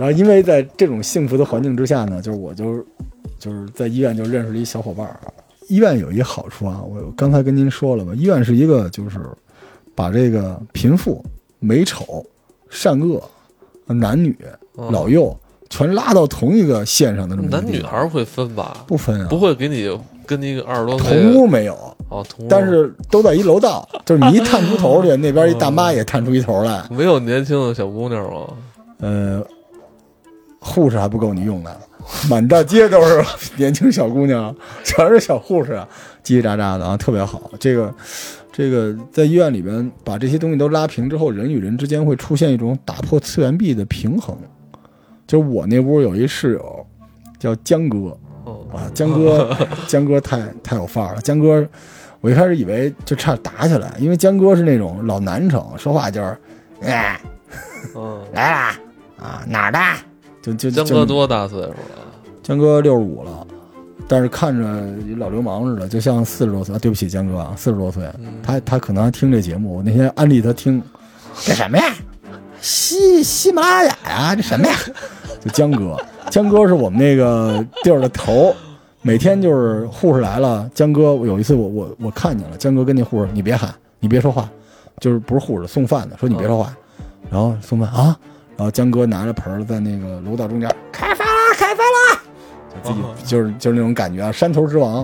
然后因为在这种幸福的环境之下呢，就是我就就是在医院就认识了一小伙伴儿。医院有一好处啊，我刚才跟您说了吧，医院是一个就是把这个贫富、美丑、善恶、男女、嗯老幼全拉到同一个线上的这么男女孩儿会分吧？不分啊，不会给你跟那个二十多岁同屋没有，哦，同屋但是都在一楼道，就是你一探出头去，那边一大妈也探出一头来，没有年轻的小姑娘吗？呃，护士还不够你用的，满大街都是年轻小姑娘，全是小护士，叽叽喳喳的啊，特别好。这个，这个在医院里边把这些东西都拉平之后，人与人之间会出现一种打破次元壁的平衡。就是我那屋有一室友叫江哥哦，啊，江哥，江哥太太有范儿了。江哥，我一开始以为就差点打起来，因为江哥是那种老南城，说话就是，哎，嗯，来啦啊，哪儿的？就就江哥多大岁数了？江哥六十五了，但是看着老流氓似的，就像四十多岁。啊对不起，江哥啊，四十多岁，嗯他他可能还听这节目。我那天安利他听，这什么呀？喜喜马拉雅呀？这什么呀？就江哥，江哥是我们那个地儿的头。每天就是护士来了，江哥有一次我我我看见了，江哥跟那护士你别喊，你别说话，就是不是护士送饭的，说你别说话，然后送饭啊，然后江哥拿着盆儿在那个楼道中间开饭啦，开饭啦，就自己哦就是就是那种感觉啊，山头之王。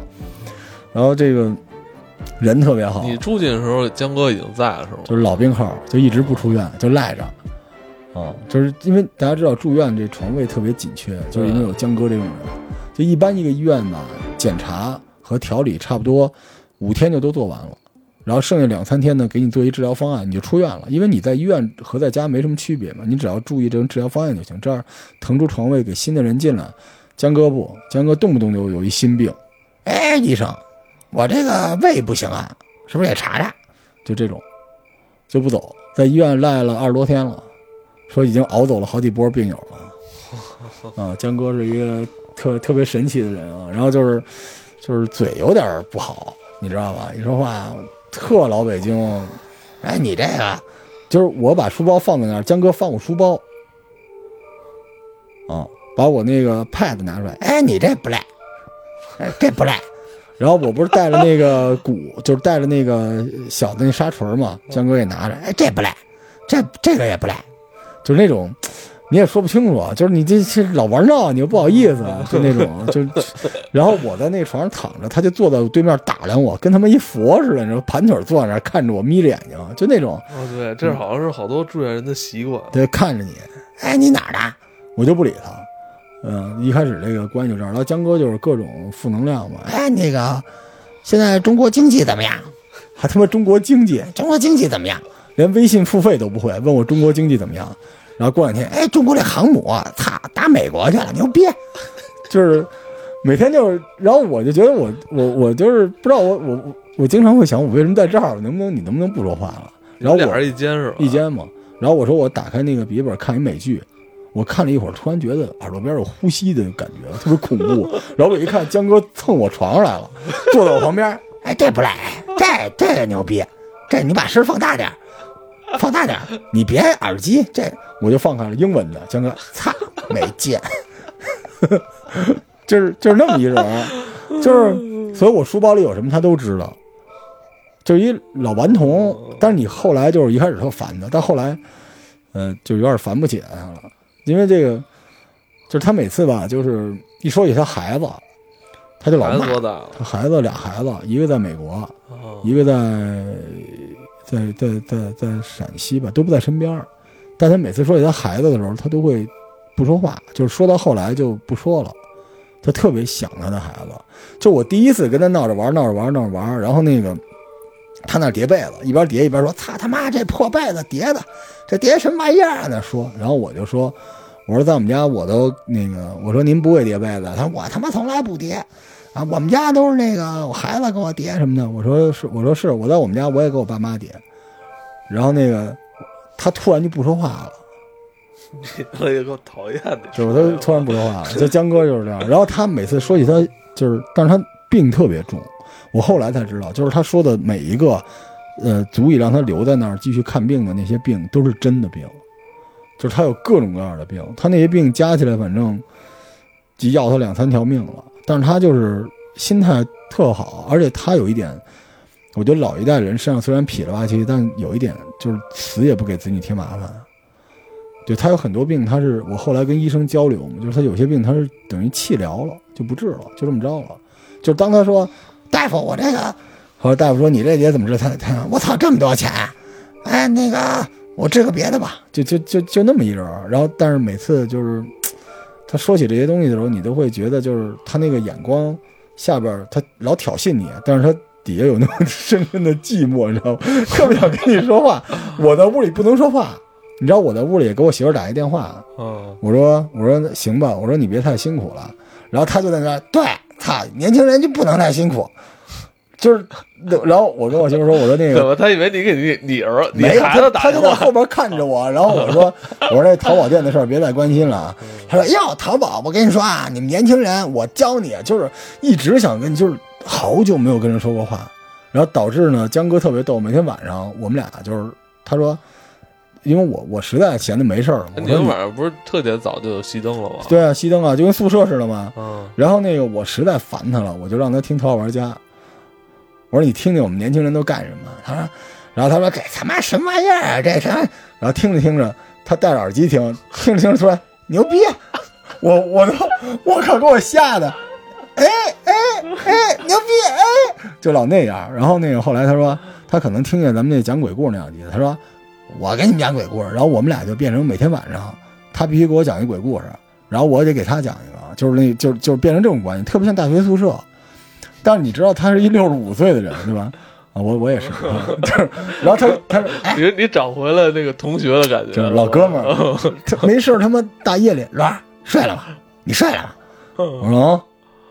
然后这个人特别好，你住进的时候，江哥已经在了是吗？就是老病号，就一直不出院，就赖着。啊，就是因为大家知道住院这床位特别紧缺，就是因为有江哥这种人。就一般一个医院吧，检查和调理差不多五天就都做完了，然后剩下两三天呢，给你做一治疗方案，你就出院了。因为你在医院和在家没什么区别嘛，你只要注意这种治疗方案就行。这样腾出床位给新的人进来。江哥不，江哥动不动就有一心病。哎，医生，我这个胃不行啊，是不是得查查？就这种，就不走，在医院赖了二十多天了，说已经熬走了好几波病友了。啊，江哥是一个特特别神奇的人啊，然后就是就是嘴有点不好，你知道吧？一说话特老北京。哎，你这个。就是我把书包放在那儿，江哥放我书包，啊，把我那个 pad 拿出来，哎，你这不赖，哎，这不赖。然后我不是带了那个鼓，就是带了那个小的那沙锤嘛，江哥也拿着，哎，这不赖，这这个也不赖，就是那种你也说不清楚啊，就是你这这老玩闹，你又不好意思，就那种就，然后我在那床上躺着，他就坐在我对面打量我，跟他妈一佛似的，你知道，盘腿坐在那儿看着我，眯着眼睛，就那种，哦，对，这好像是好多住院人的习惯。对，看着你，哎，你哪儿的？我就不理他。嗯，一开始这个关系就这样，然后江哥就是各种负能量嘛。哎，那个，现在中国经济怎么样？还他妈中国经济，中国经济怎么样？连微信付费都不会，问我中国经济怎么样？然后过两天，哎，中国这航母啊，操，打美国去了，牛逼！就是每天就是，然后我就觉得我我我就是不知道我我我我经常会想，我为什么在这儿？能不能你能不能不说话了？然后我一间是吧？一间嘛。然后我说我打开那个笔记本看一美剧，我看了一会儿，突然觉得耳朵边有呼吸的感觉，特别恐怖。然后我一看，江哥蹭我床上来了，坐在我旁边。哎，这不赖，这这个牛逼，这你把声放大点儿，放大点儿，你别耳机。这我就放开了英文的，江哥，擦，没见，就是就是那么一人，就是所以我书包里有什么他都知道。就是一老顽童，但是你后来就是一开始特烦他，但后来，呃，就有点烦不起来他了，因为这个，就是他每次吧，就是一说起他孩子，他就老？他孩子俩孩子，一个在美国，哦一个在在在在在陕西吧，都不在身边儿但他每次说起他孩子的时候，他都会不说话，就是说到后来就不说了。他特别想他的孩子。就我第一次跟他闹着玩，闹着玩，闹着玩，然后那个他那叠被子，一边叠一边说：“操他妈这破被子叠的，这叠什么玩意儿啊？”那说，然后我就说：“我说在我们家我都那个，我说您不会叠被子？他说我他妈从来不叠。”啊，我们家都是那个我孩子给我叠什么的。我说是，我说是，我在我们家我也给我爸妈叠。然后那个他突然就不说话了，我也够讨厌的，就是他突然不说话了。就江哥就是这样。然后他每次说起他就是，但是他病特别重。我后来才知道，就是他说的每一个，呃，足以让他留在那儿继续看病的那些病，都是真的病。就是他有各种各样的病，他那些病加起来，反正就要他两三条命了。但是他就是心态特好，而且他有一点，我觉得老一代人身上虽然痞了吧唧，但有一点就是死也不给子女添麻烦。对他有很多病，他是我后来跟医生交流嘛，就是他有些病他是等于气疗了，就不治了，就这么着了。就当他说大夫，我这个，后来大夫说你这也怎么治？他他我操这么多钱，哎那个我治个别的吧，就就就就那么一人。然后但是每次就是他说起这些东西的时候，你都会觉得就是他那个眼光下边他老挑衅你，但是他底下有那么深深的寂寞，你知道吗？特别想跟你说话，我在屋里不能说话。你知道我在屋里给我媳妇打一电话，嗯我说我说行吧，我说你别太辛苦了，然后他就在那对，操，年轻人就不能太辛苦，就是，然后我跟我媳妇说，我说那个，他以为你给你你儿子没孩子打他就在后边看着我，然后我说 我说那淘宝店的事儿别再关心了，他说哟淘宝，我跟你说啊，你们年轻人，我教你，就是一直想跟，就是好久没有跟人说过话，然后导致呢，江哥特别逗，每天晚上我们俩就是他说。因为我我实在闲的没事儿了，你们晚上不是特别早就熄灯了吗？对啊，熄灯啊，就跟宿舍似的嘛。嗯。然后那个我实在烦他了，我就让他听《淘宝玩家》。我说你听听我们年轻人都干什么？他说，然后他说这他妈什么玩意儿啊？这什么？然后听着听着，他戴着耳机听，听着听着说牛逼，我我都我靠，给我吓的，哎哎哎，牛逼哎，就老那样。然后那个后来他说他可能听见咱们那讲鬼故事那两集，他说。我给你们讲鬼故事，然后我们俩就变成每天晚上，他必须给我讲一鬼故事，然后我得给他讲一个，就是那，就就变成这种关系，特别像大学宿舍。但是你知道他是一六十五岁的人，对吧？啊，我我也是，就是，然后他他你你找回了那个同学的感觉，老哥们儿，没事他妈大夜里是吧？睡了吧？你睡了吗？我说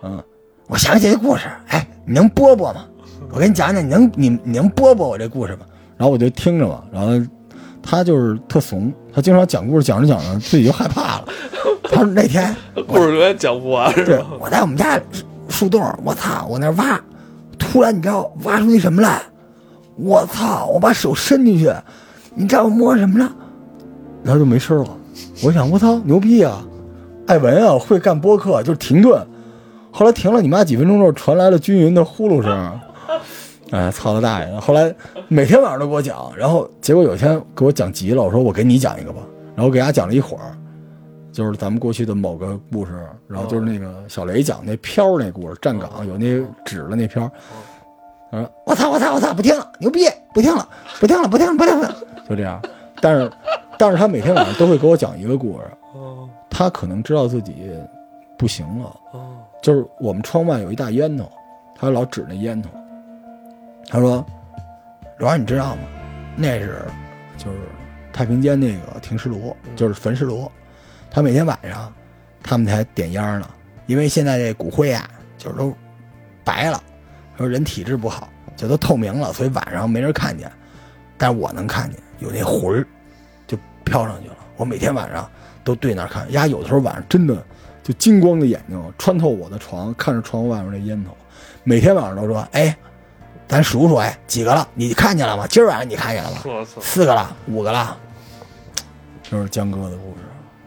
嗯，我想起一故事，哎，你能播播吗？我给你讲讲，你能你你能播播我这故事吗？然后我就听着嘛，然后。他就是特怂，他经常讲故事，讲着讲着自己就害怕了。他说那天 故事永远讲不完，是吧？我在我们家树洞，我操，我那挖，突然你知道挖出一什么来？我操！我把手伸进去，你知道我摸什么了？然后就没声了。我想，我操，牛逼啊！艾文啊，会干播客，就停顿。后来停了你妈几分钟之后，传来了均匀的呼噜声。哎，操他大爷！后来每天晚上都给我讲，然后结果有一天给我讲急了，我说我给你讲一个吧，然后给大家讲了一会儿，就是咱们过去的某个故事，然后就是那个小雷讲那飘那故事，站岗有那纸的那飘，嗯，我操我操我操，不听了，牛逼，不听了，不听了，不听了，不听了，就这样。但是，但是他每天晚上都会给我讲一个故事，他可能知道自己不行了，就是我们窗外有一大烟囱，他老指那烟囱。他说：“罗儿，你知道吗？那是就是太平间那个停尸炉，就是焚尸炉。他每天晚上他们才点烟呢，因为现在这骨灰啊，就是都白了。说人体质不好，就都透明了，所以晚上没人看见。但我能看见有那魂儿就飘上去了。我每天晚上都对那儿看，呀，有的时候晚上真的就金光的眼睛穿透我的床，看着窗外面那烟头。每天晚上都说：哎。”咱数数，哎，几个了？你看见了吗？今儿晚上你看见了吗？四个了，五个了。就是江哥的故事，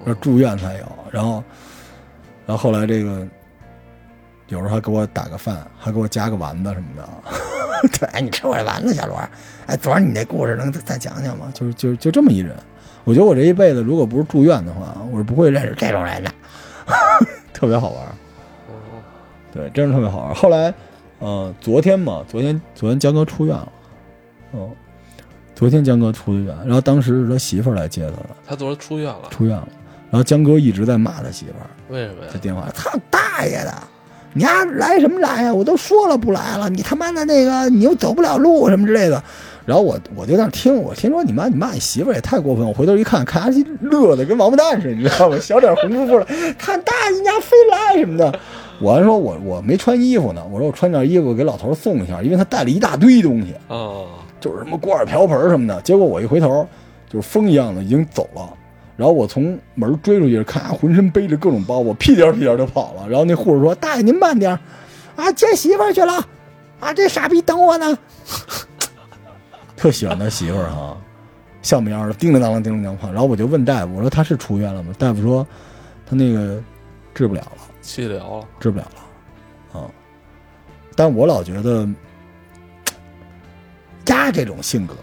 这住院才有。然后，然后后来这个，有时候还给我打个饭，还给我加个丸子什么的。对，哎，你吃我这丸子，小罗。哎，昨儿你那故事能再讲讲吗？就是就就这么一人。我觉得我这一辈子，如果不是住院的话，我是不会认识这种人的。特别好玩。对，真是特别好玩。后来。呃，昨天嘛，昨天昨天江哥出院了，嗯，昨天江哥出的院，然后当时是他媳妇儿来接他的，他昨天出院了，出院了，然后江哥一直在骂他媳妇儿，为什么呀？在电话，操大爷的，你丫来什么来呀？我都说了不来了，你他妈的那个你又走不了路什么之类的，然后我我就在那听，我听说你妈你骂你媳妇儿也太过分，我回头一看，看他乐的跟王八蛋似的，你知道吗？小脸红扑扑的，看大爷家非来什么的。我还说，我我没穿衣服呢。我说我穿件衣服给老头送一下，因为他带了一大堆东西啊，就是什么锅碗瓢盆什么的。结果我一回头，就是风一样的已经走了。然后我从门追出去，看浑身背着各种包，我屁颠屁颠就跑了。然后那护士说：“大爷您慢点，啊接媳妇去了，啊这傻逼等我呢。”特喜欢他媳妇儿哈，像模样的，叮铃当啷，叮铃当啷。然后我就问大夫，我说他是出院了吗？大夫说他那个治不了了，气疗了，治不了了，啊。但我老觉得，丫这种性格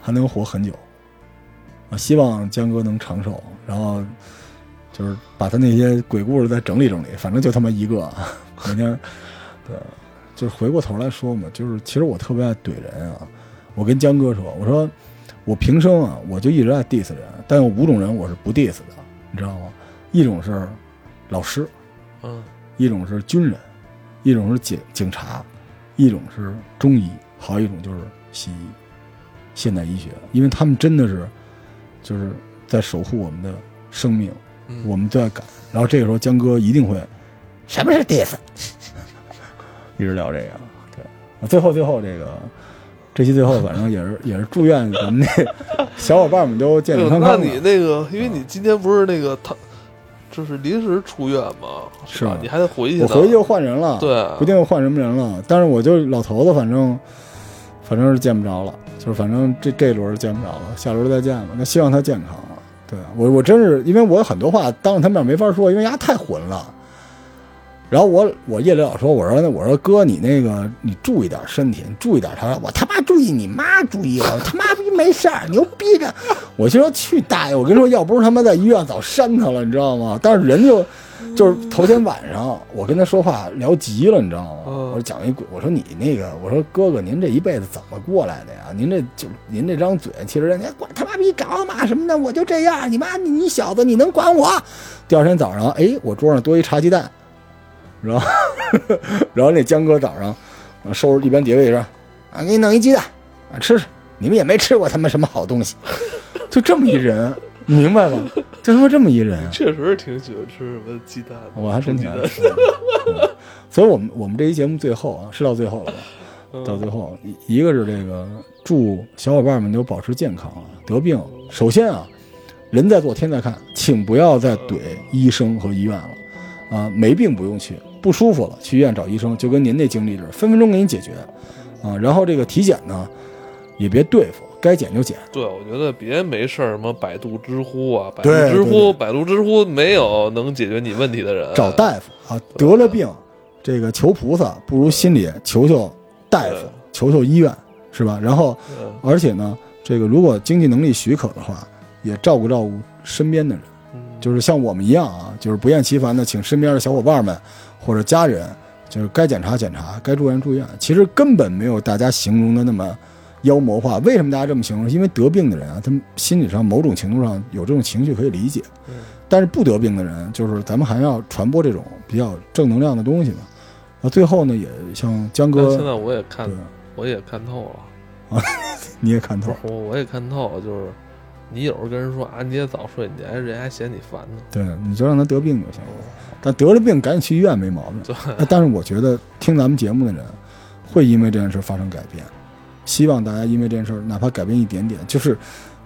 还能活很久，啊，希望江哥能长寿，然后就是把他那些鬼故事再整理整理，反正就他妈一个，每天，对，就是回过头来说嘛，就是其实我特别爱怼人啊。我跟江哥说，我说我平生啊，我就一直爱 diss 人，但有五种人我是不 diss 的，你知道吗？一种是老师，嗯，一种是军人。一种是警警察，一种是中医，还有一种就是西医，现代医学，因为他们真的是，就是在守护我们的生命，我们都在赶。然后这个时候江哥一定会，什么是 dis？一直聊这个，对。最后最后这个，这期最后反正也是 也是祝愿咱们那 小伙伴们都健健康康。那你那个，因为你今天不是那个他。就是临时出院嘛，是吧？你还得回去。我回去就换人了，对，不定换什么人了。但是我就老头子，反正反正是见不着了，就反正这这轮见不着了，下轮再见吧。那希望他健康。对我，我真是因为我有很多话当着他面没法说，因为丫太混了。然后我我夜里老说，我说我说哥，你那个你注意点身体，你注意点。他我他妈注意，你妈注意，我他妈逼没事儿，牛逼着。我就说去大爷，我跟你说，要不是他妈在医院早扇他了，你知道吗？但是人就就是头天晚上我跟他说话聊急了，你知道吗？我说讲一鬼，我说你那个，我说哥哥，您这一辈子怎么过来的呀？您这就您这张嘴，其实人家管他妈逼搞嘛什么的，我就这样，你妈你小子你能管我？第二天早上，哎，我桌上多一茶鸡蛋。然后，然后那江哥早上，收拾一边叠位说：“啊，给你弄一鸡蛋，啊吃吃。你们也没吃过他妈什么好东西，就这么一人，明白吗？就他妈这么一人，确实是挺喜欢吃什么鸡蛋，我还真挺爱吃。所以，我们我们这一节目最后啊，是到最后了吧？到最后，一个是这个祝小伙伴们都保持健康啊，得病。首先啊，人在做天在看，请不要再怼医生和医院了。啊，没病不用去，不舒服了去医院找医生，就跟您那经历似的，分分钟给你解决。啊，然后这个体检呢，也别对付，该减就减。对，我觉得别没事儿什么百度、知乎啊，百度、知乎、百度、知乎没有能解决你问题的人。找大夫啊，得了病，这个求菩萨不如心里求求大夫，求求医院，是吧？然后，而且呢，这个如果经济能力许可的话，也照顾照顾身边的人。就是像我们一样啊，就是不厌其烦的请身边的小伙伴们或者家人，就是该检查检查，该住院住院。其实根本没有大家形容的那么妖魔化。为什么大家这么形容？因为得病的人啊，他们心理上某种程度上有这种情绪可以理解。但是不得病的人，就是咱们还要传播这种比较正能量的东西嘛。那最后呢，也像江哥，现在我也看，我也看透了啊，你也看透，我我也看透了，就是。你有时候跟人说啊，你也早睡，你还人还嫌你烦呢。对，你就让他得病就行了。但得了病赶紧去医院没毛病。但是我觉得听咱们节目的人会因为这件事发生改变。希望大家因为这件事哪怕改变一点点，就是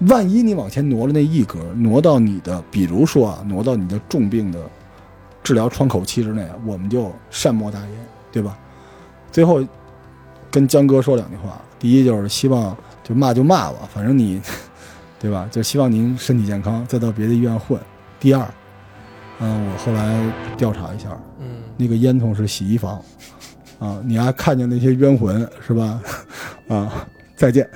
万一你往前挪了那一格，挪到你的，比如说啊，挪到你的重病的治疗窗口期之内，我们就善莫大焉，对吧？最后跟江哥说两句话，第一就是希望就骂就骂吧，反正你。对吧？就希望您身体健康，再到别的医院混。第二，嗯，我后来调查一下，嗯，那个烟囱是洗衣房，啊，你还看见那些冤魂是吧？啊，再见。